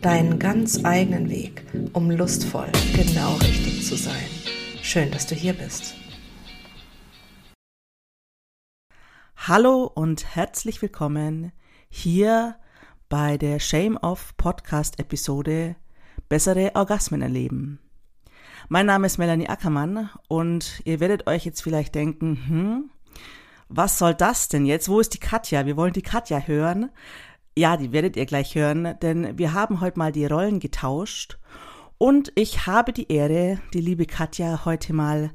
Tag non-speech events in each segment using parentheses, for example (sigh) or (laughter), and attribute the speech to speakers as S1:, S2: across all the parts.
S1: deinen ganz eigenen Weg, um lustvoll genau richtig zu sein. Schön, dass du hier bist.
S2: Hallo und herzlich willkommen hier bei der Shame Off Podcast Episode Bessere Orgasmen erleben. Mein Name ist Melanie Ackermann und ihr werdet euch jetzt vielleicht denken, hm, was soll das denn jetzt? Wo ist die Katja? Wir wollen die Katja hören. Ja, die werdet ihr gleich hören, denn wir haben heute mal die Rollen getauscht und ich habe die Ehre, die liebe Katja heute mal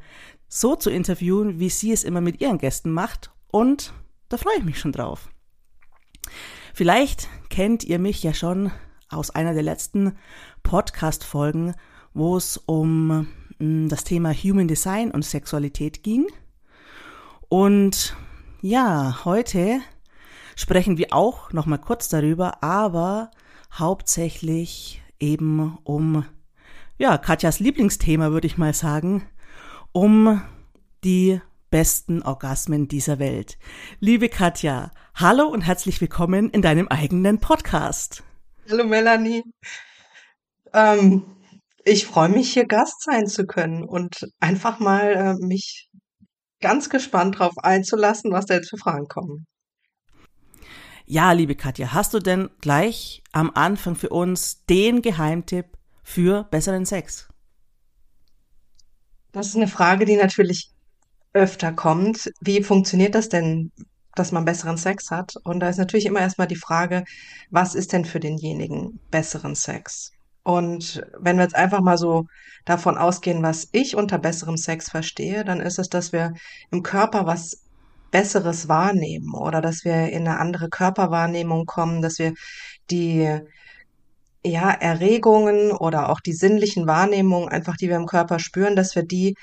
S2: so zu interviewen, wie sie es immer mit ihren Gästen macht und da freue ich mich schon drauf. Vielleicht kennt ihr mich ja schon aus einer der letzten Podcast-Folgen, wo es um mm, das Thema Human Design und Sexualität ging. Und ja, heute sprechen wir auch noch mal kurz darüber, aber hauptsächlich eben um ja, Katjas Lieblingsthema, würde ich mal sagen, um die besten Orgasmen dieser Welt. Liebe Katja, hallo und herzlich willkommen in deinem eigenen Podcast.
S1: Hallo Melanie. Ähm, ich freue mich, hier Gast sein zu können und einfach mal äh, mich ganz gespannt darauf einzulassen, was da jetzt für Fragen kommen.
S2: Ja, liebe Katja, hast du denn gleich am Anfang für uns den Geheimtipp für besseren Sex?
S1: Das ist eine Frage, die natürlich öfter kommt. Wie funktioniert das denn, dass man besseren Sex hat? Und da ist natürlich immer erstmal die Frage, was ist denn für denjenigen besseren Sex? Und wenn wir jetzt einfach mal so davon ausgehen, was ich unter besserem Sex verstehe, dann ist es, dass wir im Körper was Besseres wahrnehmen oder dass wir in eine andere Körperwahrnehmung kommen, dass wir die ja, Erregungen oder auch die sinnlichen Wahrnehmungen einfach, die wir im Körper spüren, dass wir die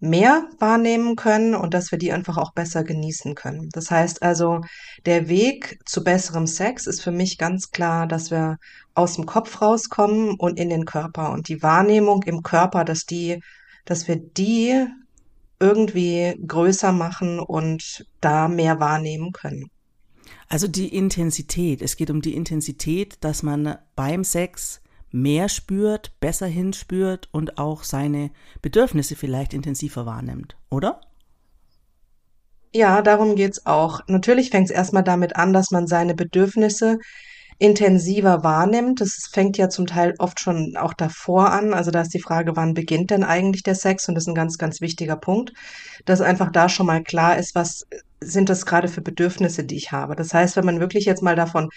S1: mehr wahrnehmen können und dass wir die einfach auch besser genießen können. Das heißt also, der Weg zu besserem Sex ist für mich ganz klar, dass wir aus dem Kopf rauskommen und in den Körper und die Wahrnehmung im Körper, dass die, dass wir die irgendwie größer machen und da mehr wahrnehmen können.
S2: Also die Intensität. Es geht um die Intensität, dass man beim Sex mehr spürt, besser hinspürt und auch seine Bedürfnisse vielleicht intensiver wahrnimmt, oder?
S1: Ja, darum geht's auch. Natürlich fängt es erstmal damit an, dass man seine Bedürfnisse intensiver wahrnimmt. Das fängt ja zum Teil oft schon auch davor an. Also da ist die Frage, wann beginnt denn eigentlich der Sex? Und das ist ein ganz, ganz wichtiger Punkt, dass einfach da schon mal klar ist, was sind das gerade für Bedürfnisse, die ich habe. Das heißt, wenn man wirklich jetzt mal davon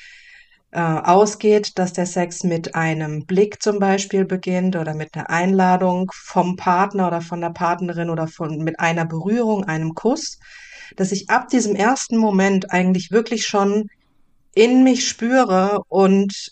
S1: äh, ausgeht, dass der Sex mit einem Blick zum Beispiel beginnt oder mit einer Einladung vom Partner oder von der Partnerin oder von, mit einer Berührung, einem Kuss, dass ich ab diesem ersten Moment eigentlich wirklich schon in mich spüre und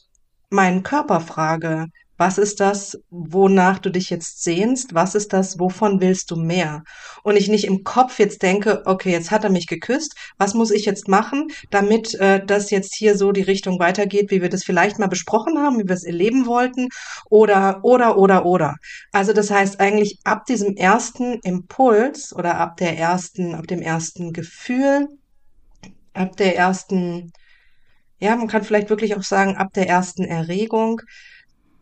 S1: meinen Körper frage, was ist das, wonach du dich jetzt sehnst? Was ist das, wovon willst du mehr? Und ich nicht im Kopf jetzt denke, okay, jetzt hat er mich geküsst, was muss ich jetzt machen, damit äh, das jetzt hier so die Richtung weitergeht, wie wir das vielleicht mal besprochen haben, wie wir es erleben wollten, oder, oder, oder, oder. Also das heißt eigentlich ab diesem ersten Impuls oder ab der ersten, ab dem ersten Gefühl, ab der ersten ja, man kann vielleicht wirklich auch sagen, ab der ersten Erregung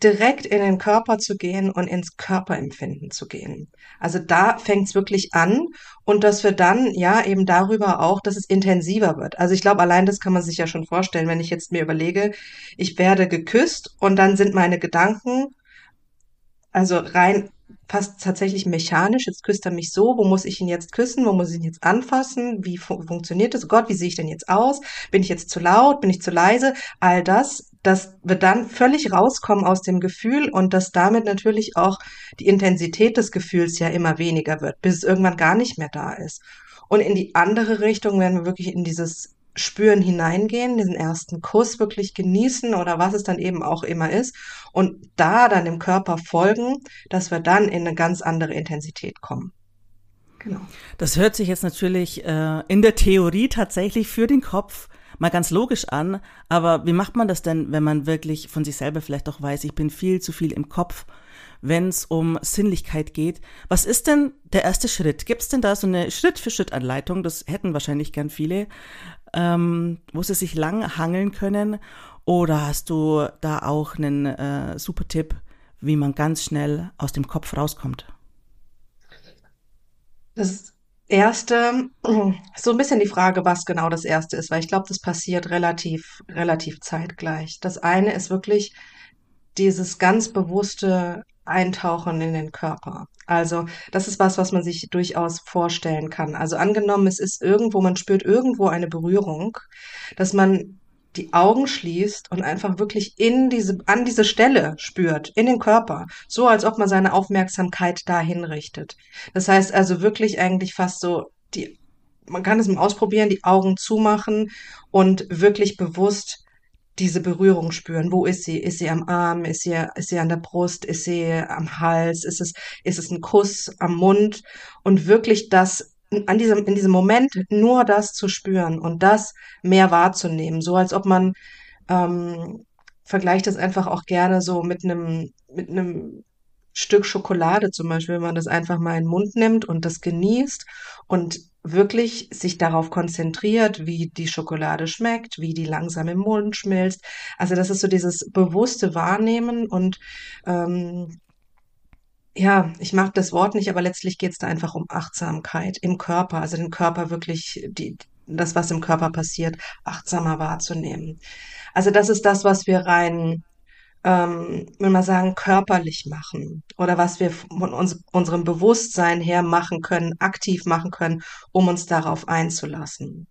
S1: direkt in den Körper zu gehen und ins Körperempfinden zu gehen. Also da fängt es wirklich an und dass wir dann ja eben darüber auch, dass es intensiver wird. Also ich glaube, allein das kann man sich ja schon vorstellen, wenn ich jetzt mir überlege, ich werde geküsst und dann sind meine Gedanken also rein fast tatsächlich mechanisch. Jetzt küsst er mich so. Wo muss ich ihn jetzt küssen? Wo muss ich ihn jetzt anfassen? Wie fu funktioniert das? Oh Gott, wie sehe ich denn jetzt aus? Bin ich jetzt zu laut? Bin ich zu leise? All das, das wird dann völlig rauskommen aus dem Gefühl und dass damit natürlich auch die Intensität des Gefühls ja immer weniger wird, bis es irgendwann gar nicht mehr da ist. Und in die andere Richtung werden wir wirklich in dieses Spüren hineingehen, diesen ersten Kuss wirklich genießen oder was es dann eben auch immer ist und da dann dem Körper folgen, dass wir dann in eine ganz andere Intensität kommen.
S2: Genau. Das hört sich jetzt natürlich äh, in der Theorie tatsächlich für den Kopf mal ganz logisch an, aber wie macht man das denn, wenn man wirklich von sich selber vielleicht auch weiß, ich bin viel zu viel im Kopf, wenn es um Sinnlichkeit geht. Was ist denn der erste Schritt? Gibt es denn da so eine Schritt-für-Schritt-Anleitung? Das hätten wahrscheinlich gern viele, ähm, wo sie sich lang hangeln können. Oder hast du da auch einen äh, super Tipp, wie man ganz schnell aus dem Kopf rauskommt?
S1: Das erste, (clears throat) so ein bisschen die Frage, was genau das erste ist, weil ich glaube, das passiert relativ, relativ zeitgleich. Das eine ist wirklich dieses ganz bewusste Eintauchen in den Körper. Also, das ist was, was man sich durchaus vorstellen kann. Also angenommen, es ist irgendwo, man spürt irgendwo eine Berührung, dass man die Augen schließt und einfach wirklich in diese, an diese Stelle spürt, in den Körper. So, als ob man seine Aufmerksamkeit dahin richtet. Das heißt also wirklich eigentlich fast so die, man kann es mal ausprobieren, die Augen zumachen und wirklich bewusst diese Berührung spüren. Wo ist sie? Ist sie am Arm? Ist sie, ist sie an der Brust? Ist sie am Hals? Ist es, ist es ein Kuss am Mund? Und wirklich das an diesem, in diesem Moment nur das zu spüren und das mehr wahrzunehmen, so als ob man ähm, vergleicht das einfach auch gerne so mit einem mit einem Stück Schokolade zum Beispiel, wenn man das einfach mal in den Mund nimmt und das genießt und wirklich sich darauf konzentriert, wie die Schokolade schmeckt, wie die langsam im Mund schmilzt. Also das ist so dieses bewusste Wahrnehmen und ähm, ja, ich mag das Wort nicht, aber letztlich geht es da einfach um Achtsamkeit im Körper, also den Körper wirklich, die, das, was im Körper passiert, achtsamer wahrzunehmen. Also das ist das, was wir rein ähm, will man sagen, körperlich machen oder was wir von uns, unserem Bewusstsein her machen können, aktiv machen können, um uns darauf einzulassen.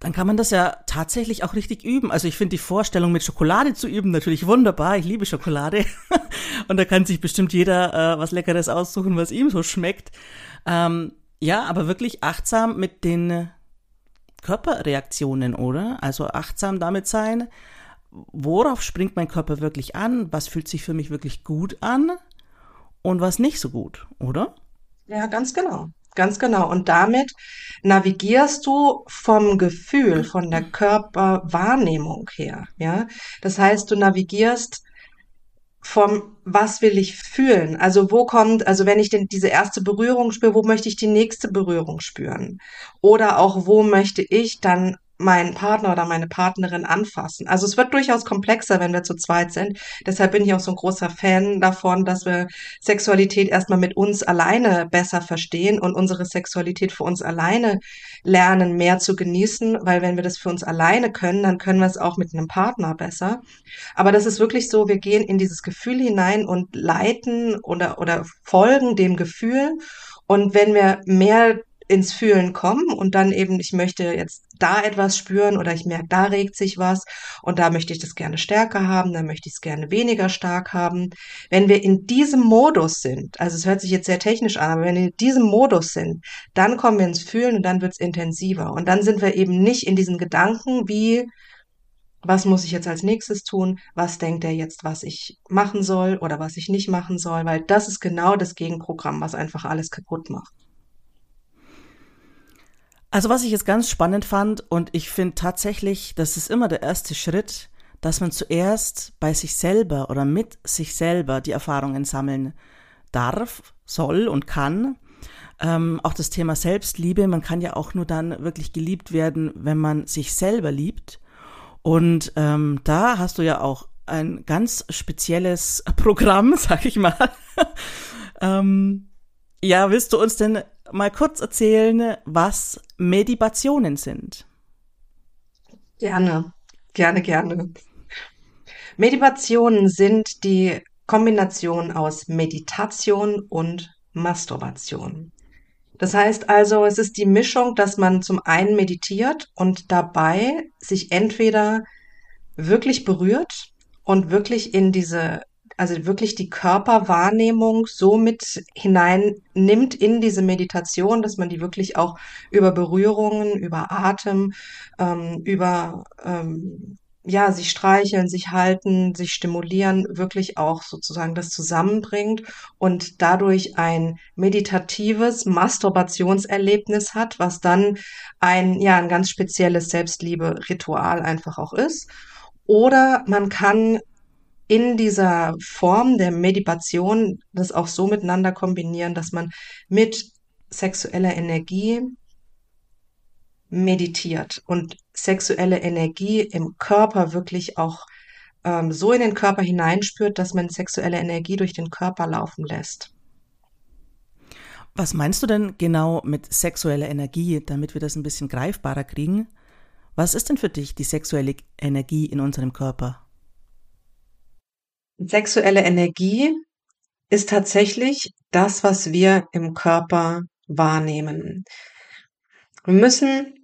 S2: Dann kann man das ja tatsächlich auch richtig üben. Also ich finde die Vorstellung mit Schokolade zu üben natürlich wunderbar. Ich liebe Schokolade. (laughs) Und da kann sich bestimmt jeder äh, was Leckeres aussuchen, was ihm so schmeckt. Ähm, ja, aber wirklich achtsam mit den Körperreaktionen, oder? Also achtsam damit sein, worauf springt mein Körper wirklich an, was fühlt sich für mich wirklich gut an und was nicht so gut, oder?
S1: Ja, ganz genau. Ganz genau. Und damit navigierst du vom Gefühl, von der Körperwahrnehmung her. Ja, das heißt, du navigierst vom was will ich fühlen? Also wo kommt, also wenn ich denn diese erste Berührung spüre, wo möchte ich die nächste Berührung spüren? Oder auch wo möchte ich dann meinen Partner oder meine Partnerin anfassen. Also es wird durchaus komplexer, wenn wir zu zweit sind. Deshalb bin ich auch so ein großer Fan davon, dass wir Sexualität erstmal mit uns alleine besser verstehen und unsere Sexualität für uns alleine lernen, mehr zu genießen, weil wenn wir das für uns alleine können, dann können wir es auch mit einem Partner besser. Aber das ist wirklich so, wir gehen in dieses Gefühl hinein und leiten oder, oder folgen dem Gefühl. Und wenn wir mehr ins Fühlen kommen und dann eben, ich möchte jetzt da etwas spüren oder ich merke, da regt sich was und da möchte ich das gerne stärker haben, da möchte ich es gerne weniger stark haben. Wenn wir in diesem Modus sind, also es hört sich jetzt sehr technisch an, aber wenn wir in diesem Modus sind, dann kommen wir ins Fühlen und dann wird es intensiver und dann sind wir eben nicht in diesen Gedanken wie, was muss ich jetzt als nächstes tun? Was denkt er jetzt, was ich machen soll oder was ich nicht machen soll? Weil das ist genau das Gegenprogramm, was einfach alles kaputt macht.
S2: Also was ich jetzt ganz spannend fand und ich finde tatsächlich, das ist immer der erste Schritt, dass man zuerst bei sich selber oder mit sich selber die Erfahrungen sammeln darf, soll und kann. Ähm, auch das Thema Selbstliebe, man kann ja auch nur dann wirklich geliebt werden, wenn man sich selber liebt. Und ähm, da hast du ja auch ein ganz spezielles Programm, (laughs) sag ich mal. (laughs) ähm, ja, willst du uns denn mal kurz erzählen, was Medibationen sind?
S1: Gerne, gerne, gerne. Medibationen sind die Kombination aus Meditation und Masturbation. Das heißt also, es ist die Mischung, dass man zum einen meditiert und dabei sich entweder wirklich berührt und wirklich in diese also wirklich die Körperwahrnehmung so mit hineinnimmt in diese Meditation, dass man die wirklich auch über Berührungen, über Atem, ähm, über ähm, ja, sich streicheln, sich halten, sich stimulieren, wirklich auch sozusagen das zusammenbringt und dadurch ein meditatives Masturbationserlebnis hat, was dann ein, ja, ein ganz spezielles Selbstliebe-Ritual einfach auch ist. Oder man kann in dieser Form der Meditation das auch so miteinander kombinieren, dass man mit sexueller Energie meditiert und sexuelle Energie im Körper wirklich auch ähm, so in den Körper hineinspürt, dass man sexuelle Energie durch den Körper laufen lässt.
S2: Was meinst du denn genau mit sexueller Energie, damit wir das ein bisschen greifbarer kriegen? Was ist denn für dich die sexuelle Energie in unserem Körper?
S1: Sexuelle Energie ist tatsächlich das, was wir im Körper wahrnehmen. Wir müssen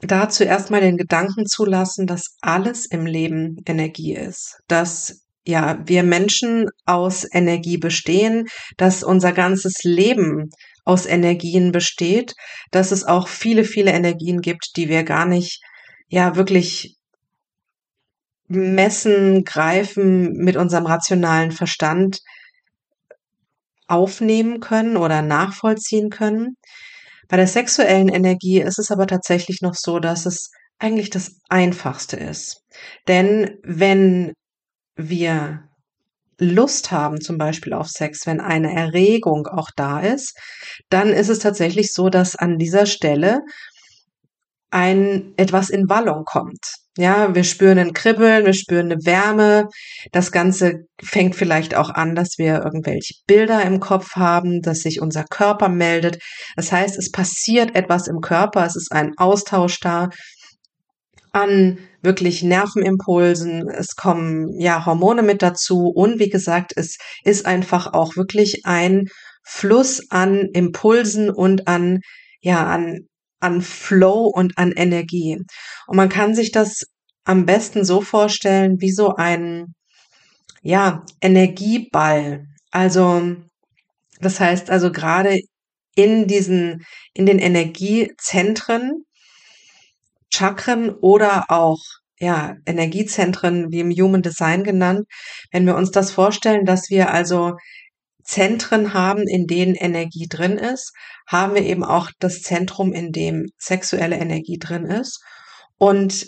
S1: dazu erstmal den Gedanken zulassen, dass alles im Leben Energie ist, dass ja, wir Menschen aus Energie bestehen, dass unser ganzes Leben aus Energien besteht, dass es auch viele, viele Energien gibt, die wir gar nicht, ja, wirklich messen, greifen mit unserem rationalen Verstand aufnehmen können oder nachvollziehen können. Bei der sexuellen Energie ist es aber tatsächlich noch so, dass es eigentlich das Einfachste ist. Denn wenn wir Lust haben, zum Beispiel auf Sex, wenn eine Erregung auch da ist, dann ist es tatsächlich so, dass an dieser Stelle ein etwas in Wallung kommt. Ja, wir spüren ein Kribbeln, wir spüren eine Wärme. Das Ganze fängt vielleicht auch an, dass wir irgendwelche Bilder im Kopf haben, dass sich unser Körper meldet. Das heißt, es passiert etwas im Körper, es ist ein Austausch da an wirklich Nervenimpulsen, es kommen ja Hormone mit dazu und wie gesagt, es ist einfach auch wirklich ein Fluss an Impulsen und an ja an an Flow und an Energie. Und man kann sich das am besten so vorstellen wie so ein, ja, Energieball. Also, das heißt also gerade in diesen, in den Energiezentren, Chakren oder auch ja, Energiezentren wie im Human Design genannt, wenn wir uns das vorstellen, dass wir also Zentren haben, in denen Energie drin ist, haben wir eben auch das Zentrum, in dem sexuelle Energie drin ist. Und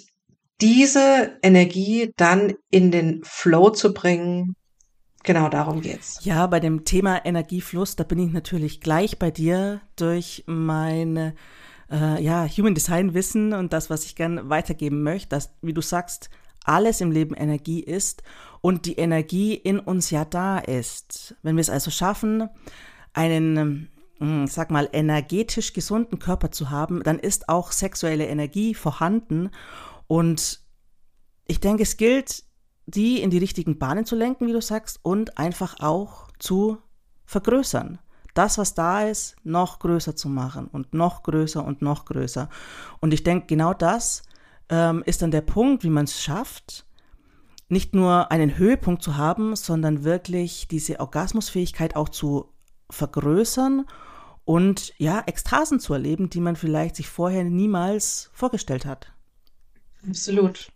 S1: diese Energie dann in den Flow zu bringen, genau darum geht's.
S2: Ja, bei dem Thema Energiefluss, da bin ich natürlich gleich bei dir durch meine äh, ja, Human Design Wissen und das, was ich gern weitergeben möchte, dass, wie du sagst, alles im Leben Energie ist und die Energie in uns ja da ist. Wenn wir es also schaffen, einen, hm, sag mal, energetisch gesunden Körper zu haben, dann ist auch sexuelle Energie vorhanden. Und ich denke, es gilt, die in die richtigen Bahnen zu lenken, wie du sagst, und einfach auch zu vergrößern. Das, was da ist, noch größer zu machen und noch größer und noch größer. Und ich denke, genau das ähm, ist dann der Punkt, wie man es schafft, nicht nur einen Höhepunkt zu haben, sondern wirklich diese Orgasmusfähigkeit auch zu vergrößern und ja, Ekstasen zu erleben, die man vielleicht sich vorher niemals vorgestellt hat.
S1: Absolut.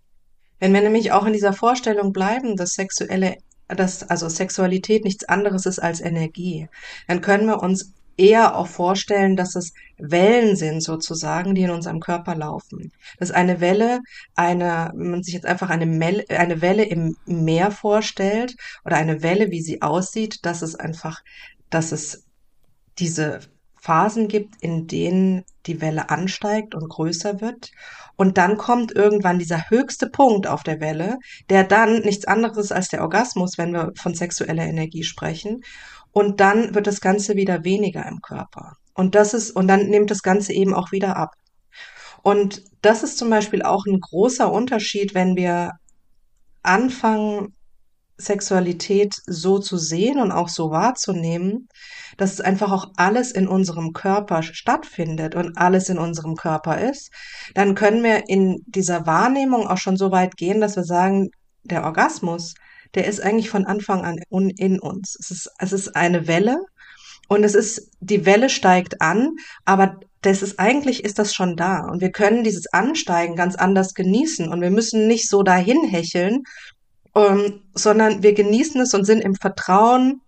S1: Wenn wir nämlich auch in dieser Vorstellung bleiben, dass sexuelle, dass also Sexualität nichts anderes ist als Energie, dann können wir uns eher auch vorstellen, dass es Wellen sind sozusagen, die in unserem Körper laufen. Das ist eine Welle, eine, wenn man sich jetzt einfach eine, Mel eine Welle im Meer vorstellt oder eine Welle, wie sie aussieht, dass es einfach, dass es diese Phasen gibt, in denen die Welle ansteigt und größer wird. Und dann kommt irgendwann dieser höchste Punkt auf der Welle, der dann nichts anderes ist als der Orgasmus, wenn wir von sexueller Energie sprechen. Und dann wird das Ganze wieder weniger im Körper. Und das ist, und dann nimmt das Ganze eben auch wieder ab. Und das ist zum Beispiel auch ein großer Unterschied, wenn wir anfangen, Sexualität so zu sehen und auch so wahrzunehmen, dass es einfach auch alles in unserem Körper stattfindet und alles in unserem Körper ist, dann können wir in dieser Wahrnehmung auch schon so weit gehen, dass wir sagen, der Orgasmus, der ist eigentlich von Anfang an in uns. Es ist, es ist eine Welle und es ist, die Welle steigt an, aber das ist eigentlich ist das schon da und wir können dieses Ansteigen ganz anders genießen und wir müssen nicht so dahin hecheln, ähm, sondern wir genießen es und sind im Vertrauen,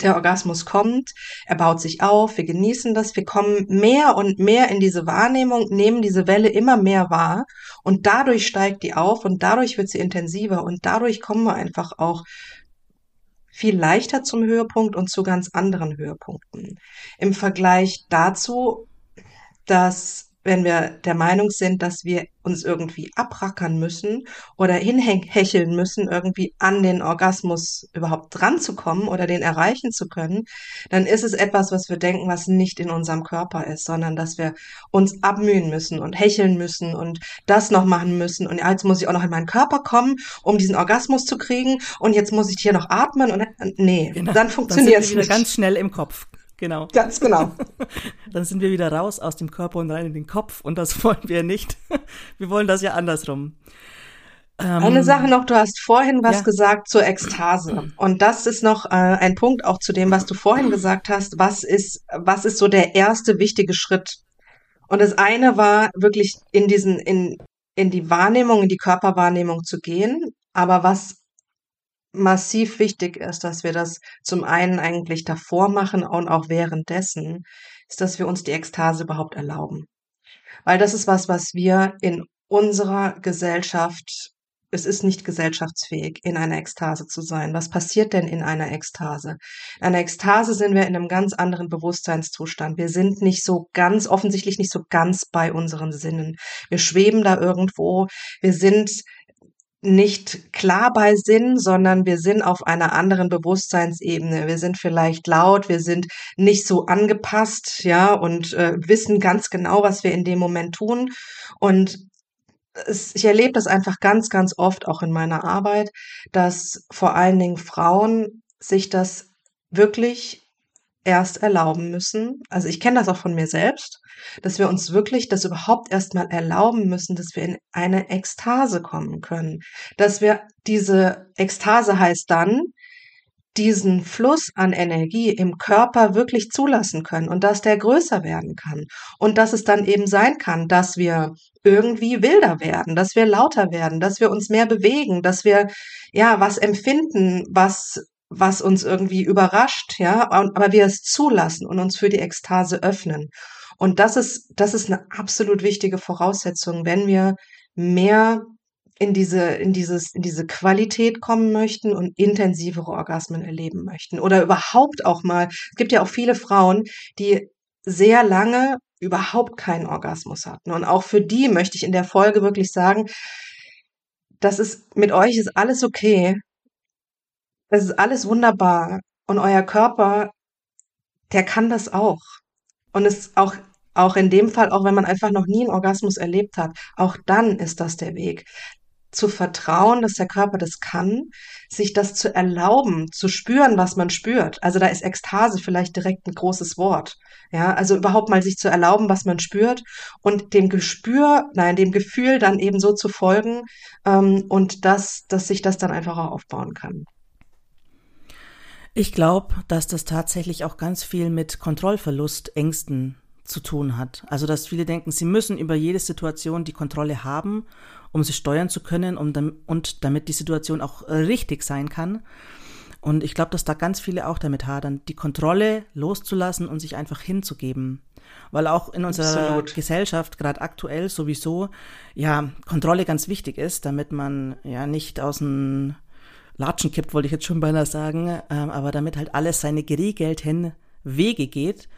S1: der Orgasmus kommt, er baut sich auf, wir genießen das, wir kommen mehr und mehr in diese Wahrnehmung, nehmen diese Welle immer mehr wahr und dadurch steigt die auf und dadurch wird sie intensiver und dadurch kommen wir einfach auch viel leichter zum Höhepunkt und zu ganz anderen Höhepunkten. Im Vergleich dazu, dass wenn wir der Meinung sind, dass wir uns irgendwie abrackern müssen oder hinhecheln müssen, irgendwie an den Orgasmus überhaupt dran zu kommen oder den erreichen zu können, dann ist es etwas, was wir denken, was nicht in unserem Körper ist, sondern dass wir uns abmühen müssen und hecheln müssen und das noch machen müssen und jetzt muss ich auch noch in meinen Körper kommen, um diesen Orgasmus zu kriegen und jetzt muss ich hier noch atmen und nee, genau. dann funktioniert es
S2: nicht. ganz schnell im Kopf. Genau.
S1: Ganz genau. (laughs)
S2: Dann sind wir wieder raus aus dem Körper und rein in den Kopf und das (laughs) wollen wir nicht. Wir wollen das ja andersrum.
S1: Ähm, Eine Sache noch, du hast vorhin was ja. gesagt zur Ekstase. Und das ist noch äh, ein Punkt auch zu dem, was du vorhin gesagt hast. Was ist, was ist so der erste wichtige Schritt? Und das eine war wirklich in diesen, in, in die Wahrnehmung, in die Körperwahrnehmung zu gehen. Aber was massiv wichtig ist, dass wir das zum einen eigentlich davor machen und auch währenddessen, ist, dass wir uns die Ekstase überhaupt erlauben. Weil das ist was, was wir in unserer Gesellschaft, es ist nicht gesellschaftsfähig, in einer Ekstase zu sein. Was passiert denn in einer Ekstase? In einer Ekstase sind wir in einem ganz anderen Bewusstseinszustand. Wir sind nicht so ganz, offensichtlich nicht so ganz bei unseren Sinnen. Wir schweben da irgendwo. Wir sind nicht klar bei Sinn, sondern wir sind auf einer anderen Bewusstseinsebene. Wir sind vielleicht laut, wir sind nicht so angepasst, ja, und äh, wissen ganz genau, was wir in dem Moment tun. Und es, ich erlebe das einfach ganz, ganz oft auch in meiner Arbeit, dass vor allen Dingen Frauen sich das wirklich erst erlauben müssen. Also ich kenne das auch von mir selbst, dass wir uns wirklich das überhaupt erstmal erlauben müssen, dass wir in eine Ekstase kommen können. Dass wir diese Ekstase heißt dann, diesen Fluss an Energie im Körper wirklich zulassen können und dass der größer werden kann und dass es dann eben sein kann, dass wir irgendwie wilder werden, dass wir lauter werden, dass wir uns mehr bewegen, dass wir ja was empfinden, was was uns irgendwie überrascht, ja, aber wir es zulassen und uns für die Ekstase öffnen. Und das ist, das ist eine absolut wichtige Voraussetzung, wenn wir mehr in diese, in dieses, in diese Qualität kommen möchten und intensivere Orgasmen erleben möchten. Oder überhaupt auch mal, es gibt ja auch viele Frauen, die sehr lange überhaupt keinen Orgasmus hatten. Und auch für die möchte ich in der Folge wirklich sagen, das ist, mit euch ist alles okay. Das ist alles wunderbar. Und euer Körper, der kann das auch. Und es auch, auch in dem Fall, auch wenn man einfach noch nie einen Orgasmus erlebt hat, auch dann ist das der Weg. Zu vertrauen, dass der Körper das kann, sich das zu erlauben, zu spüren, was man spürt. Also da ist Ekstase vielleicht direkt ein großes Wort. Ja, also überhaupt mal sich zu erlauben, was man spürt und dem Gespür, nein, dem Gefühl dann eben so zu folgen ähm, und das, dass sich das dann einfach auch aufbauen kann.
S2: Ich glaube, dass das tatsächlich auch ganz viel mit Kontrollverlust, Ängsten zu tun hat. Also, dass viele denken, sie müssen über jede Situation die Kontrolle haben, um sie steuern zu können um, und damit die Situation auch richtig sein kann. Und ich glaube, dass da ganz viele auch damit hadern, die Kontrolle loszulassen und sich einfach hinzugeben. Weil auch in unserer Absolut. Gesellschaft, gerade aktuell sowieso, ja, Kontrolle ganz wichtig ist, damit man ja nicht aus dem Latschen kippt, wollte ich jetzt schon beinahe sagen, ähm, aber damit halt alles seine geregelten Wege geht.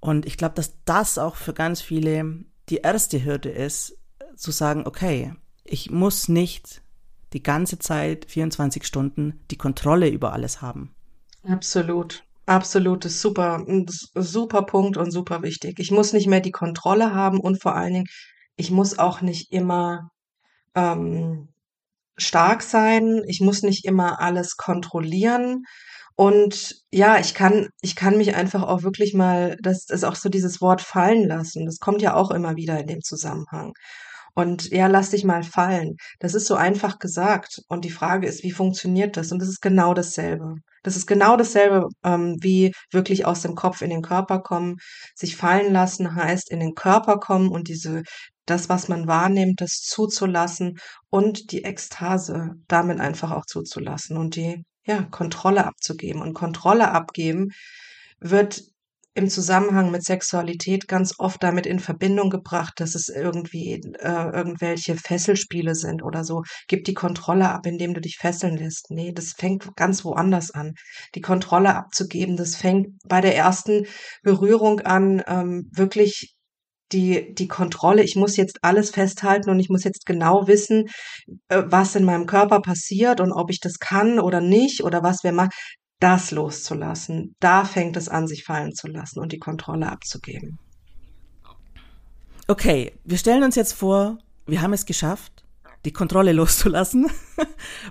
S2: Und ich glaube, dass das auch für ganz viele die erste Hürde ist, zu sagen, okay, ich muss nicht die ganze Zeit 24 Stunden die Kontrolle über alles haben.
S1: Absolut. Absolut, das ist super, super Punkt und super wichtig. Ich muss nicht mehr die Kontrolle haben und vor allen Dingen, ich muss auch nicht immer ähm, stark sein. Ich muss nicht immer alles kontrollieren. Und ja, ich kann, ich kann mich einfach auch wirklich mal, das ist auch so dieses Wort fallen lassen. Das kommt ja auch immer wieder in dem Zusammenhang. Und ja, lass dich mal fallen. Das ist so einfach gesagt. Und die Frage ist, wie funktioniert das? Und das ist genau dasselbe. Das ist genau dasselbe, ähm, wie wirklich aus dem Kopf in den Körper kommen. Sich fallen lassen heißt in den Körper kommen und diese, das, was man wahrnimmt, das zuzulassen und die Ekstase damit einfach auch zuzulassen und die, ja, Kontrolle abzugeben. Und Kontrolle abgeben wird im Zusammenhang mit Sexualität ganz oft damit in Verbindung gebracht, dass es irgendwie äh, irgendwelche Fesselspiele sind oder so. Gib die Kontrolle ab, indem du dich fesseln lässt. Nee, das fängt ganz woanders an. Die Kontrolle abzugeben, das fängt bei der ersten Berührung an, ähm, wirklich die, die Kontrolle, ich muss jetzt alles festhalten und ich muss jetzt genau wissen, äh, was in meinem Körper passiert und ob ich das kann oder nicht oder was wir machen das loszulassen, da fängt es an, sich fallen zu lassen und die Kontrolle abzugeben.
S2: Okay, wir stellen uns jetzt vor, wir haben es geschafft, die Kontrolle (laughs) loszulassen.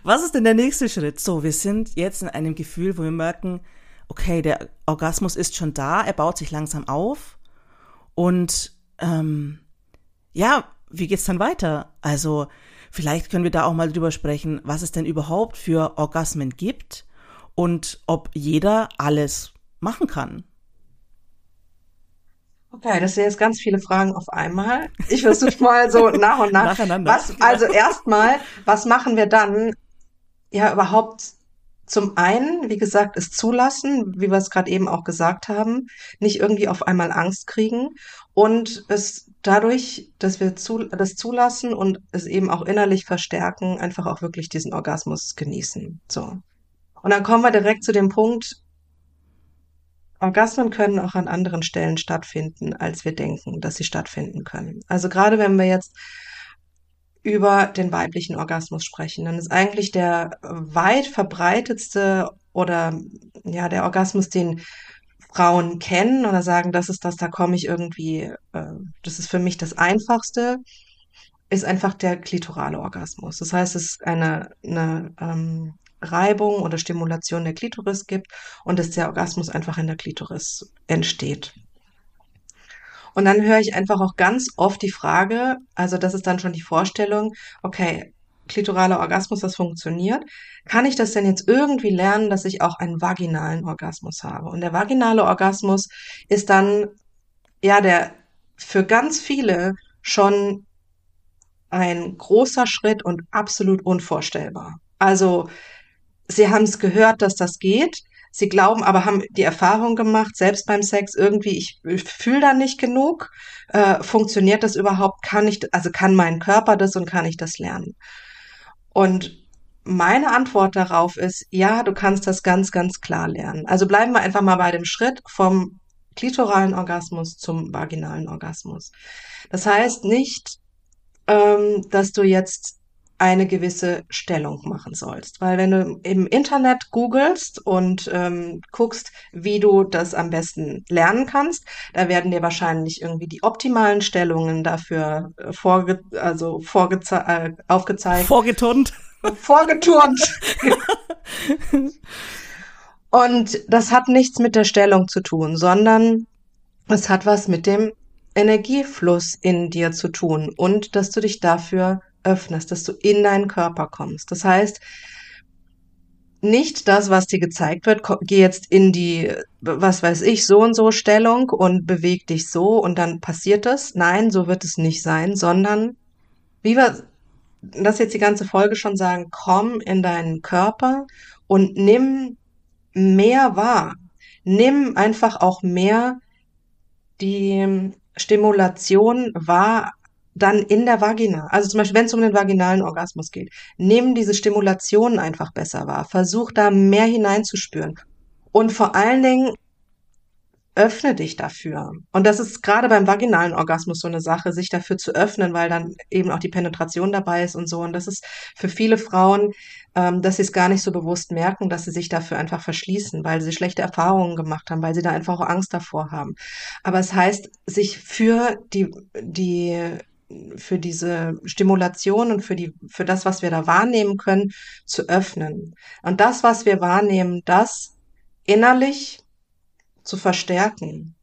S2: Was ist denn der nächste Schritt? So, wir sind jetzt in einem Gefühl, wo wir merken, okay, der Orgasmus ist schon da, er baut sich langsam auf. Und ähm, ja, wie geht's dann weiter? Also, vielleicht können wir da auch mal drüber sprechen, was es denn überhaupt für Orgasmen gibt und ob jeder alles machen kann.
S1: Okay, das sind jetzt ganz viele Fragen auf einmal. Ich versuche (laughs) mal so nach und nach.
S2: Nacheinander.
S1: Was, also erstmal, was machen wir dann? Ja, überhaupt zum einen, wie gesagt, es zulassen, wie wir es gerade eben auch gesagt haben, nicht irgendwie auf einmal Angst kriegen und es dadurch, dass wir zu, das zulassen und es eben auch innerlich verstärken, einfach auch wirklich diesen Orgasmus genießen. So. Und dann kommen wir direkt zu dem Punkt, Orgasmen können auch an anderen Stellen stattfinden, als wir denken, dass sie stattfinden können. Also gerade wenn wir jetzt über den weiblichen Orgasmus sprechen, dann ist eigentlich der weit verbreitetste oder ja der Orgasmus, den Frauen kennen oder sagen, das ist das, da komme ich irgendwie, äh, das ist für mich das Einfachste, ist einfach der klitorale Orgasmus. Das heißt, es ist eine, eine ähm, Reibung oder Stimulation der Klitoris gibt und dass der Orgasmus einfach in der Klitoris entsteht. Und dann höre ich einfach auch ganz oft die Frage, also das ist dann schon die Vorstellung, okay, klitoraler Orgasmus, das funktioniert. Kann ich das denn jetzt irgendwie lernen, dass ich auch einen vaginalen Orgasmus habe? Und der vaginale Orgasmus ist dann, ja, der für ganz viele schon ein großer Schritt und absolut unvorstellbar. Also sie haben es gehört, dass das geht. Sie glauben aber, haben die Erfahrung gemacht, selbst beim Sex irgendwie, ich, fühle da nicht genug. Äh, funktioniert das überhaupt? Kann ich, also kann mein Körper das und kann ich das lernen? Und meine Antwort darauf ist, ja, du kannst das ganz, ganz klar lernen. Also bleiben wir einfach mal bei dem Schritt vom klitoralen Orgasmus zum vaginalen Orgasmus. Das heißt nicht, ähm, dass du jetzt eine gewisse Stellung machen sollst. Weil wenn du im Internet googelst und ähm, guckst, wie du das am besten lernen kannst, da werden dir wahrscheinlich irgendwie die optimalen Stellungen dafür äh, vorge also vorgeze äh, aufgezeigt.
S2: Vorgeturnt.
S1: Vorgeturnt. (laughs) und das hat nichts mit der Stellung zu tun, sondern es hat was mit dem Energiefluss in dir zu tun und dass du dich dafür öffnest, dass du in deinen Körper kommst. Das heißt, nicht das, was dir gezeigt wird, geh jetzt in die, was weiß ich, so und so Stellung und beweg dich so und dann passiert es. Nein, so wird es nicht sein, sondern wie wir das jetzt die ganze Folge schon sagen, komm in deinen Körper und nimm mehr wahr. Nimm einfach auch mehr die Stimulation wahr dann in der Vagina, also zum Beispiel, wenn es um den vaginalen Orgasmus geht, nimm diese Stimulation einfach besser wahr. Versuch da mehr hineinzuspüren. Und vor allen Dingen öffne dich dafür. Und das ist gerade beim vaginalen Orgasmus so eine Sache, sich dafür zu öffnen, weil dann eben auch die Penetration dabei ist und so. Und das ist für viele Frauen, ähm, dass sie es gar nicht so bewusst merken, dass sie sich dafür einfach verschließen, weil sie schlechte Erfahrungen gemacht haben, weil sie da einfach auch Angst davor haben. Aber es heißt, sich für die, die für diese Stimulation und für die, für das, was wir da wahrnehmen können, zu öffnen. Und das, was wir wahrnehmen, das innerlich zu verstärken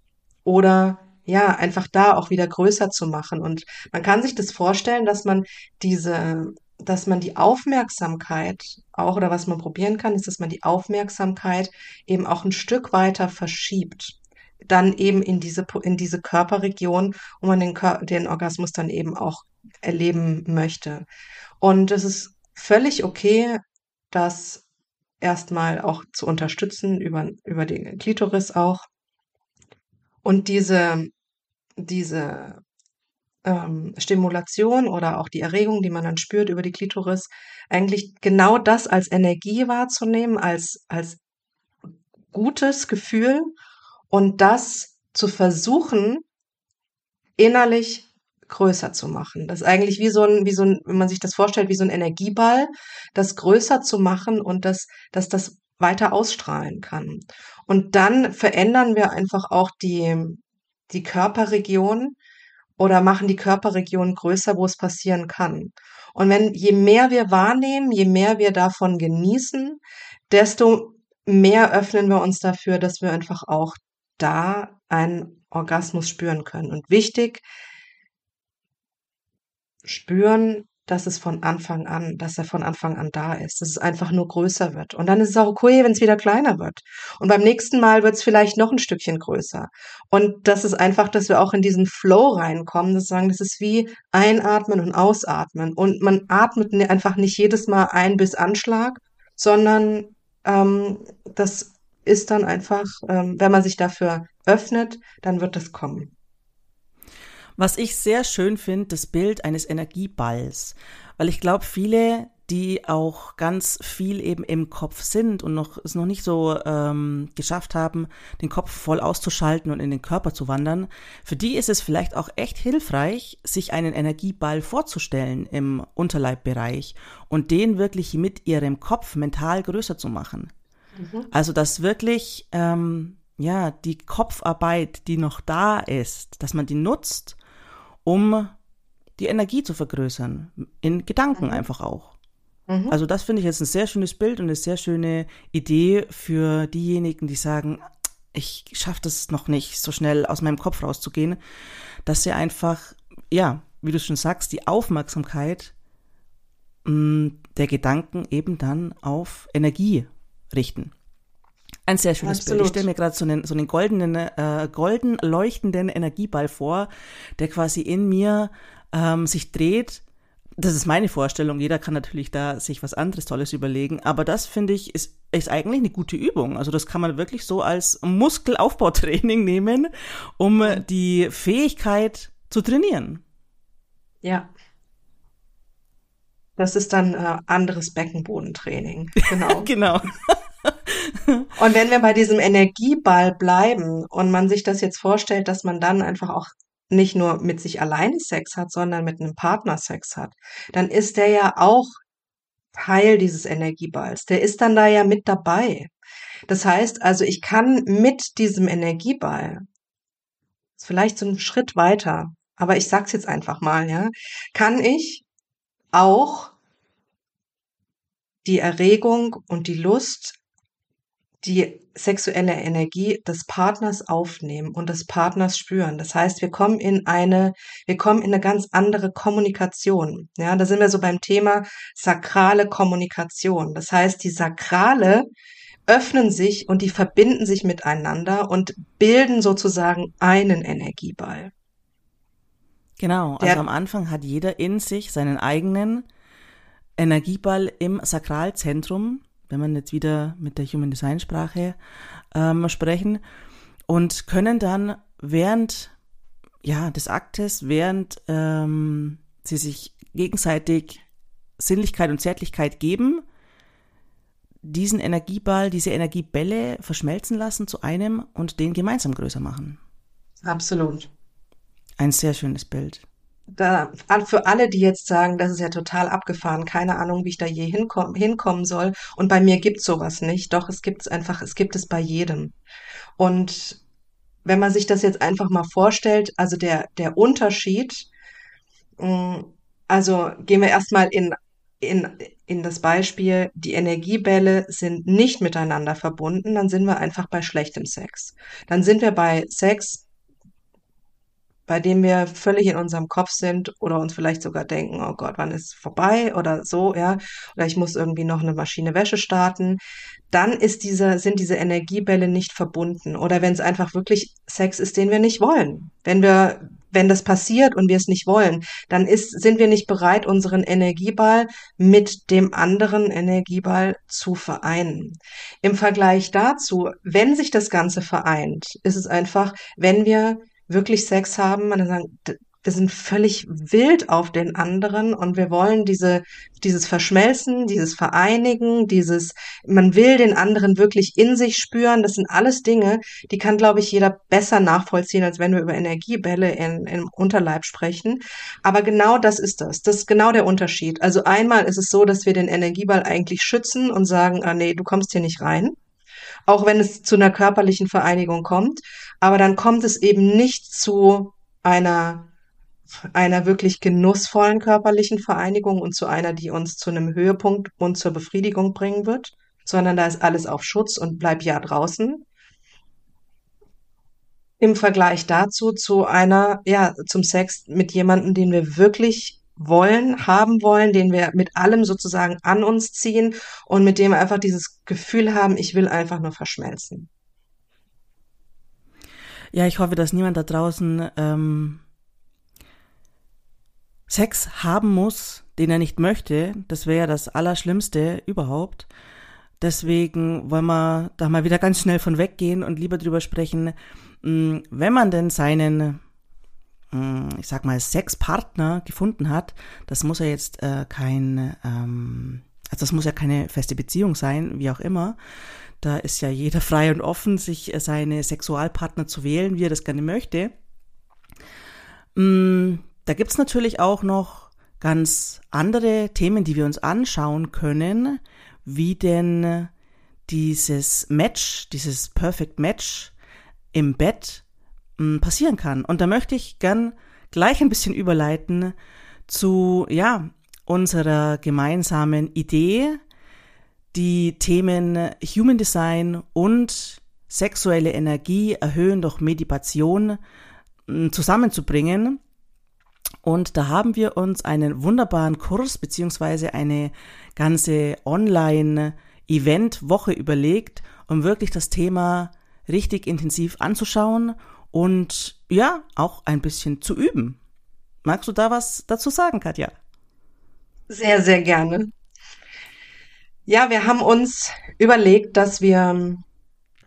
S1: oder ja, einfach da auch wieder größer zu machen. Und man kann sich das vorstellen, dass man diese, dass man die Aufmerksamkeit auch, oder was man probieren kann, ist, dass man die Aufmerksamkeit eben auch ein Stück weiter verschiebt. Dann eben in diese, in diese Körperregion, wo man den, den Orgasmus dann eben auch erleben möchte. Und es ist völlig okay, das erstmal auch zu unterstützen über, über den Klitoris auch. Und diese, diese ähm, Stimulation oder auch die Erregung, die man dann spürt über die Klitoris, eigentlich genau das als Energie wahrzunehmen, als, als gutes Gefühl und das zu versuchen, innerlich größer zu machen. Das ist eigentlich wie so ein, wie so ein, wenn man sich das vorstellt, wie so ein Energieball, das größer zu machen und das, dass das weiter ausstrahlen kann. Und dann verändern wir einfach auch die, die Körperregion oder machen die Körperregion größer, wo es passieren kann. Und wenn, je mehr wir wahrnehmen, je mehr wir davon genießen, desto mehr öffnen wir uns dafür, dass wir einfach auch da einen Orgasmus spüren können. Und wichtig, spüren, dass es von Anfang an, dass er von Anfang an da ist, dass es einfach nur größer wird. Und dann ist es auch okay, wenn es wieder kleiner wird. Und beim nächsten Mal wird es vielleicht noch ein Stückchen größer. Und das ist einfach, dass wir auch in diesen Flow reinkommen, das sagen, das ist wie einatmen und ausatmen. Und man atmet einfach nicht jedes Mal ein bis Anschlag, sondern ähm, das ist dann einfach, ähm, wenn man sich dafür öffnet, dann wird das kommen.
S2: Was ich sehr schön finde, das Bild eines Energieballs, weil ich glaube, viele, die auch ganz viel eben im Kopf sind und noch es noch nicht so ähm, geschafft haben, den Kopf voll auszuschalten und in den Körper zu wandern, für die ist es vielleicht auch echt hilfreich, sich einen Energieball vorzustellen im Unterleibbereich und den wirklich mit ihrem Kopf mental größer zu machen. Mhm. Also dass wirklich ähm, ja die Kopfarbeit, die noch da ist, dass man die nutzt um die Energie zu vergrößern. In Gedanken mhm. einfach auch. Mhm. Also das finde ich jetzt ein sehr schönes Bild und eine sehr schöne Idee für diejenigen, die sagen, ich schaffe das noch nicht, so schnell aus meinem Kopf rauszugehen, dass sie einfach, ja, wie du schon sagst, die Aufmerksamkeit mm, der Gedanken eben dann auf Energie richten. Ein sehr schönes Absolut. Bild. Ich stelle mir gerade so einen, so einen goldenen, äh, golden leuchtenden Energieball vor, der quasi in mir ähm, sich dreht. Das ist meine Vorstellung. Jeder kann natürlich da sich was anderes Tolles überlegen. Aber das finde ich ist, ist eigentlich eine gute Übung. Also das kann man wirklich so als Muskelaufbautraining (laughs) nehmen, um die Fähigkeit zu trainieren.
S1: Ja. Das ist dann äh, anderes Beckenbodentraining.
S2: Genau. (laughs) genau.
S1: Und wenn wir bei diesem Energieball bleiben und man sich das jetzt vorstellt, dass man dann einfach auch nicht nur mit sich alleine Sex hat, sondern mit einem Partner Sex hat, dann ist der ja auch Teil dieses Energieballs. Der ist dann da ja mit dabei. Das heißt also, ich kann mit diesem Energieball, vielleicht so einen Schritt weiter, aber ich sag's jetzt einfach mal, ja, kann ich auch die Erregung und die Lust die sexuelle Energie des Partners aufnehmen und des Partners spüren. Das heißt, wir kommen in eine, wir kommen in eine ganz andere Kommunikation. Ja, da sind wir so beim Thema sakrale Kommunikation. Das heißt, die Sakrale öffnen sich und die verbinden sich miteinander und bilden sozusagen einen Energieball.
S2: Genau, also Der, am Anfang hat jeder in sich seinen eigenen Energieball im Sakralzentrum wenn man jetzt wieder mit der Human Design Sprache ähm, sprechen und können dann während ja, des Aktes, während ähm, sie sich gegenseitig Sinnlichkeit und Zärtlichkeit geben, diesen Energieball, diese Energiebälle verschmelzen lassen zu einem und den gemeinsam größer machen.
S1: Absolut.
S2: Ein sehr schönes Bild
S1: da, für alle, die jetzt sagen, das ist ja total abgefahren, keine Ahnung, wie ich da je hinkommen, hinkommen soll. Und bei mir gibt's sowas nicht. Doch, es gibt's einfach, es gibt es bei jedem. Und wenn man sich das jetzt einfach mal vorstellt, also der, der Unterschied, mm, also gehen wir erstmal in, in, in das Beispiel, die Energiebälle sind nicht miteinander verbunden, dann sind wir einfach bei schlechtem Sex. Dann sind wir bei Sex, bei dem wir völlig in unserem Kopf sind oder uns vielleicht sogar denken, oh Gott, wann ist es vorbei oder so, ja, oder ich muss irgendwie noch eine Maschine Wäsche starten, dann ist diese, sind diese Energiebälle nicht verbunden. Oder wenn es einfach wirklich Sex ist, den wir nicht wollen. Wenn wir, wenn das passiert und wir es nicht wollen, dann ist, sind wir nicht bereit, unseren Energieball mit dem anderen Energieball zu vereinen. Im Vergleich dazu, wenn sich das Ganze vereint, ist es einfach, wenn wir wirklich Sex haben und dann sagen, wir sind völlig wild auf den anderen und wir wollen diese, dieses Verschmelzen, dieses Vereinigen, dieses, man will den anderen wirklich in sich spüren. Das sind alles Dinge, die kann, glaube ich, jeder besser nachvollziehen, als wenn wir über Energiebälle in, im Unterleib sprechen. Aber genau das ist das. Das ist genau der Unterschied. Also einmal ist es so, dass wir den Energieball eigentlich schützen und sagen, ah, nee, du kommst hier nicht rein auch wenn es zu einer körperlichen Vereinigung kommt. Aber dann kommt es eben nicht zu einer einer wirklich genussvollen körperlichen Vereinigung und zu einer, die uns zu einem Höhepunkt und zur Befriedigung bringen wird, sondern da ist alles auf Schutz und bleib ja draußen. Im Vergleich dazu zu einer, ja, zum Sex mit jemandem, den wir wirklich wollen, haben wollen, den wir mit allem sozusagen an uns ziehen und mit dem wir einfach dieses Gefühl haben, ich will einfach nur verschmelzen.
S2: Ja, ich hoffe, dass niemand da draußen ähm, Sex haben muss, den er nicht möchte. Das wäre ja das Allerschlimmste überhaupt. Deswegen wollen wir da mal wieder ganz schnell von weggehen und lieber drüber sprechen, mm, wenn man denn seinen Mm, ich sag mal, Sexpartner gefunden hat, das muss ja jetzt äh, kein, ähm, also das muss ja keine feste Beziehung sein, wie auch immer. Da ist ja jeder (laughs) frei und offen, sich äh, seine Sexualpartner zu wählen, wie er das gerne möchte. Mm, da gibt's natürlich auch noch ganz andere Themen, die wir uns anschauen können, wie denn dieses Match, dieses Perfect Match im Bett passieren kann. Und da möchte ich gern gleich ein bisschen überleiten zu, ja, unserer gemeinsamen Idee, die Themen Human Design und sexuelle Energie erhöhen durch Meditation zusammenzubringen. Und da haben wir uns einen wunderbaren Kurs beziehungsweise eine ganze Online-Event-Woche überlegt, um wirklich das Thema richtig intensiv anzuschauen und ja, auch ein bisschen zu üben. Magst du da was dazu sagen, Katja?
S1: Sehr, sehr gerne. Ja, wir haben uns überlegt, dass wir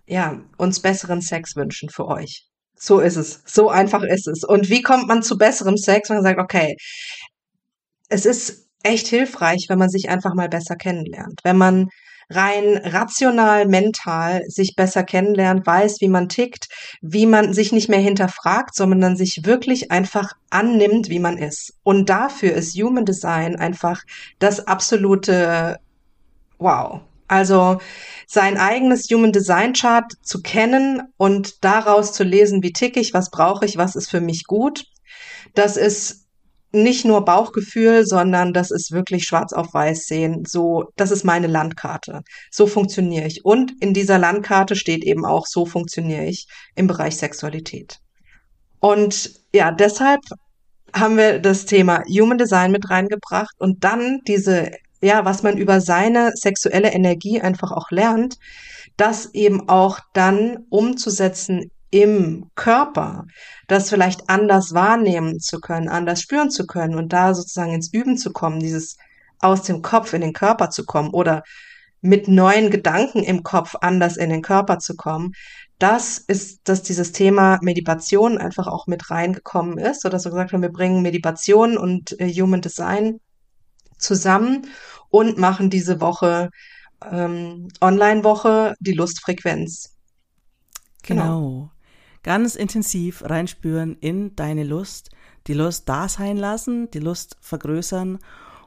S1: ja, uns besseren Sex wünschen für euch. So ist es. So einfach ist es. Und wie kommt man zu besserem Sex? Man sagt, okay, es ist echt hilfreich, wenn man sich einfach mal besser kennenlernt. Wenn man rein rational, mental sich besser kennenlernt, weiß, wie man tickt, wie man sich nicht mehr hinterfragt, sondern sich wirklich einfach annimmt, wie man ist. Und dafür ist Human Design einfach das absolute Wow. Also sein eigenes Human Design Chart zu kennen und daraus zu lesen, wie tick ich, was brauche ich, was ist für mich gut. Das ist nicht nur Bauchgefühl, sondern das ist wirklich schwarz auf weiß sehen. So, das ist meine Landkarte. So funktioniere ich. Und in dieser Landkarte steht eben auch, so funktioniere ich im Bereich Sexualität. Und ja, deshalb haben wir das Thema Human Design mit reingebracht und dann diese, ja, was man über seine sexuelle Energie einfach auch lernt, das eben auch dann umzusetzen im Körper, das vielleicht anders wahrnehmen zu können, anders spüren zu können und da sozusagen ins Üben zu kommen, dieses aus dem Kopf in den Körper zu kommen oder mit neuen Gedanken im Kopf anders in den Körper zu kommen, das ist, dass dieses Thema Meditation einfach auch mit reingekommen ist, so dass wir gesagt haben, wir bringen Meditation und äh, Human Design zusammen und machen diese Woche ähm, Online-Woche die Lustfrequenz.
S2: Genau. genau ganz intensiv reinspüren in deine Lust, die Lust da sein lassen, die Lust vergrößern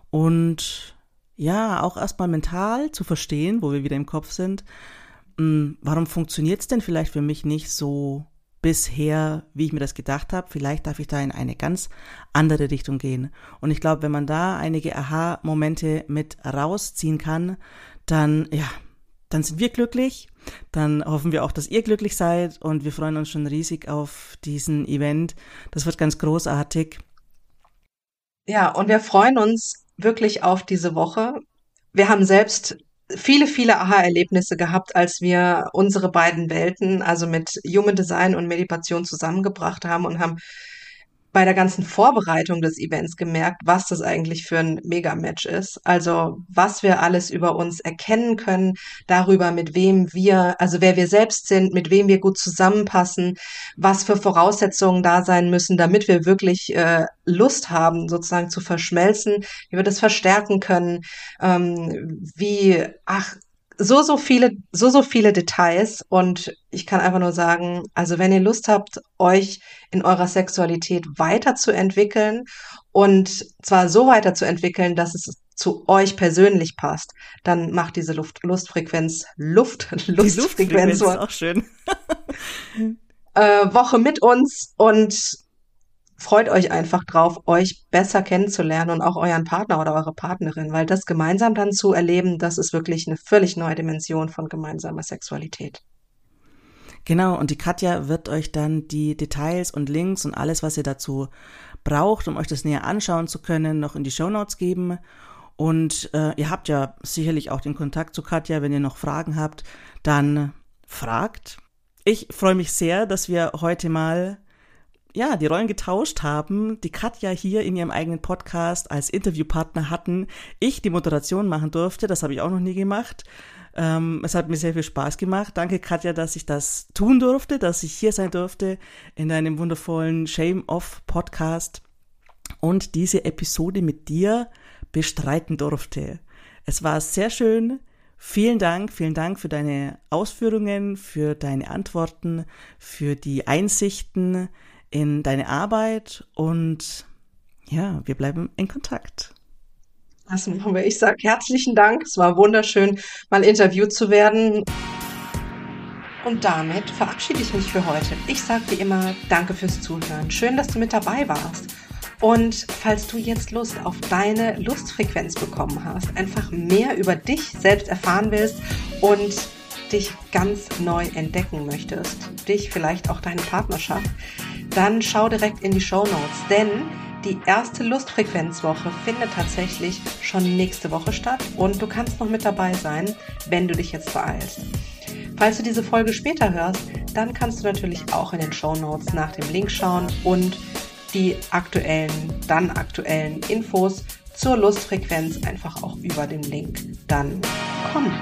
S2: und ja, auch erstmal mental zu verstehen, wo wir wieder im Kopf sind, hm, warum funktioniert es denn vielleicht für mich nicht so bisher, wie ich mir das gedacht habe. Vielleicht darf ich da in eine ganz andere Richtung gehen. Und ich glaube, wenn man da einige Aha-Momente mit rausziehen kann, dann ja, dann sind wir glücklich, dann hoffen wir auch, dass ihr glücklich seid und wir freuen uns schon riesig auf diesen Event. Das wird ganz großartig.
S1: Ja, und wir freuen uns wirklich auf diese Woche. Wir haben selbst viele, viele Aha-Erlebnisse gehabt, als wir unsere beiden Welten, also mit Human Design und Meditation zusammengebracht haben und haben bei der ganzen Vorbereitung des Events gemerkt, was das eigentlich für ein Megamatch ist. Also was wir alles über uns erkennen können, darüber, mit wem wir, also wer wir selbst sind, mit wem wir gut zusammenpassen, was für Voraussetzungen da sein müssen, damit wir wirklich äh, Lust haben, sozusagen zu verschmelzen, wie wir das verstärken können, ähm, wie, ach, so, so viele, so, so viele Details und ich kann einfach nur sagen, also wenn ihr Lust habt, euch in eurer Sexualität weiterzuentwickeln und zwar so weiterzuentwickeln, dass es zu euch persönlich passt, dann macht diese Luft, Lustfrequenz, Luft,
S2: Lustfrequenz, Die Luftfrequenz ist auch schön.
S1: äh, Woche mit uns und freut euch einfach drauf, euch besser kennenzulernen und auch euren Partner oder eure Partnerin, weil das gemeinsam dann zu erleben, das ist wirklich eine völlig neue Dimension von gemeinsamer Sexualität.
S2: Genau, und die Katja wird euch dann die Details und Links und alles, was ihr dazu braucht, um euch das näher anschauen zu können, noch in die Show Notes geben. Und äh, ihr habt ja sicherlich auch den Kontakt zu Katja, wenn ihr noch Fragen habt, dann fragt. Ich freue mich sehr, dass wir heute mal ja, die Rollen getauscht haben, die Katja hier in ihrem eigenen Podcast als Interviewpartner hatten, ich die Moderation machen durfte, das habe ich auch noch nie gemacht. Ähm, es hat mir sehr viel Spaß gemacht. Danke, Katja, dass ich das tun durfte, dass ich hier sein durfte in deinem wundervollen Shame Off Podcast und diese Episode mit dir bestreiten durfte. Es war sehr schön. Vielen Dank, vielen Dank für deine Ausführungen, für deine Antworten, für die Einsichten, in deine Arbeit und ja, wir bleiben in Kontakt.
S1: Das machen wir. Ich sage herzlichen Dank. Es war wunderschön, mal interviewt zu werden. Und damit verabschiede ich mich für heute. Ich sage wie immer Danke fürs Zuhören. Schön, dass du mit dabei warst. Und falls du jetzt Lust auf deine Lustfrequenz bekommen hast, einfach mehr über dich selbst erfahren willst und dich ganz neu entdecken möchtest, dich vielleicht auch deine Partnerschaft, dann schau direkt in die Show Notes, denn die erste Lustfrequenzwoche findet tatsächlich schon nächste Woche statt und du kannst noch mit dabei sein, wenn du dich jetzt beeilst. Falls du diese Folge später hörst, dann kannst du natürlich auch in den Show Notes nach dem Link schauen und die aktuellen, dann aktuellen Infos zur Lustfrequenz einfach auch über den Link dann kommen.